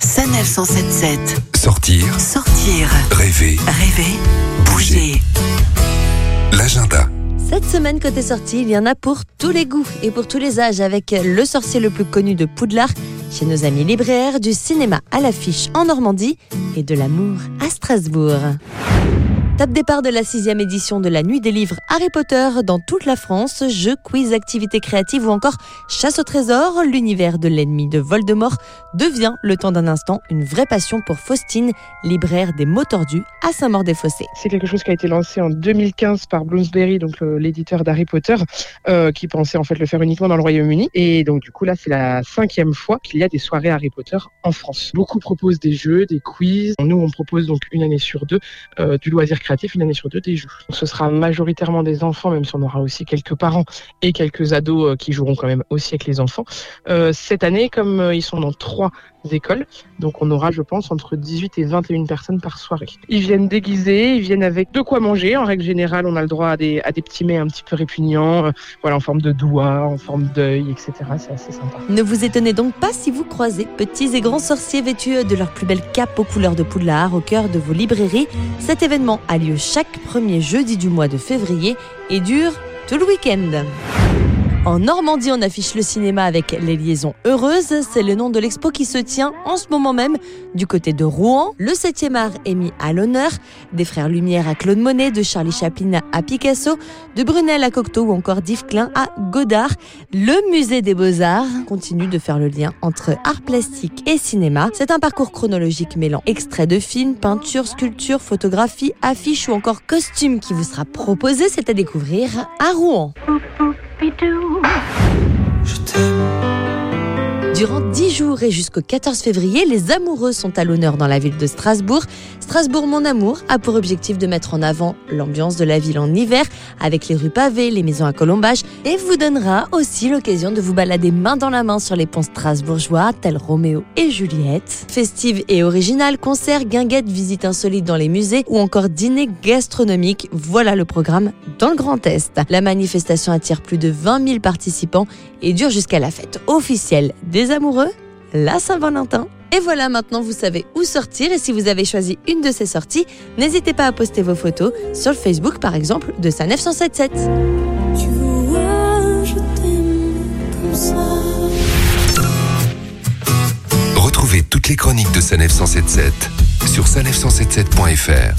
Sanef 177. Sortir, Sortir, rêver, rêver, bouger. l'agenda. Cette semaine, côté sortie, il y en a pour tous les goûts et pour tous les âges avec le sorcier le plus connu de Poudlard, chez nos amis libraires, du cinéma à l'affiche en Normandie et de l'amour à Strasbourg. Top départ de la sixième édition de la Nuit des livres Harry Potter dans toute la France. Jeux, quiz, activités créatives ou encore chasse au trésor. L'univers de l'ennemi de Voldemort devient, le temps d'un instant, une vraie passion pour Faustine, libraire des mots tordus à Saint-Maur-des-Fossés. C'est quelque chose qui a été lancé en 2015 par Bloomsbury, donc l'éditeur d'Harry Potter, euh, qui pensait en fait le faire uniquement dans le Royaume-Uni. Et donc du coup là, c'est la cinquième fois qu'il y a des soirées Harry Potter en France. Beaucoup proposent des jeux, des quiz. Nous, on propose donc une année sur deux euh, du loisir créatif, une année sur deux des jeux. Ce sera majoritairement des enfants, même si on aura aussi quelques parents et quelques ados euh, qui joueront quand même aussi avec les enfants. Euh, cette année, comme euh, ils sont dans trois écoles, donc on aura, je pense, entre 18 et 21 personnes par soirée. Ils viennent déguisés, ils viennent avec de quoi manger. En règle générale, on a le droit à des, à des petits mets un petit peu répugnants, voilà, en forme de doigts, en forme d'œil, etc. C'est assez sympa. Ne vous étonnez donc pas si vous croisez petits et grands sorciers vêtus de leur plus belle cape aux couleurs de Poudlard au cœur de vos librairies. Cet événement a lieu chaque premier jeudi du mois de février et dure tout le week-end. En Normandie, on affiche le cinéma avec Les Liaisons Heureuses. C'est le nom de l'expo qui se tient en ce moment même du côté de Rouen. Le 7e art est mis à l'honneur. Des frères Lumière à Claude Monet, de Charlie Chaplin à Picasso, de Brunel à Cocteau ou encore d'Yves Klein à Godard. Le musée des Beaux-Arts continue de faire le lien entre art plastique et cinéma. C'est un parcours chronologique mêlant extraits de films, peintures, sculptures, photographies, affiches ou encore costumes qui vous sera proposé. C'est à découvrir à Rouen. Durant 10 jours et jusqu'au 14 février, les amoureux sont à l'honneur dans la ville de Strasbourg. Strasbourg Mon Amour a pour objectif de mettre en avant l'ambiance de la ville en hiver avec les rues pavées, les maisons à colombage et vous donnera aussi l'occasion de vous balader main dans la main sur les ponts strasbourgeois tels Roméo et Juliette. Festive et originale, concerts, guinguettes, visites insolites dans les musées ou encore dîner gastronomique. Voilà le programme dans le Grand Est. La manifestation attire plus de 20 000 participants et dure jusqu'à la fête officielle des amoureux, la Saint-Valentin. Et voilà, maintenant vous savez où sortir et si vous avez choisi une de ces sorties, n'hésitez pas à poster vos photos sur le Facebook par exemple de sa 977. Tu vois, je t'aime comme ça. Retrouvez toutes les chroniques de Sanef 177 sur sanef177.fr.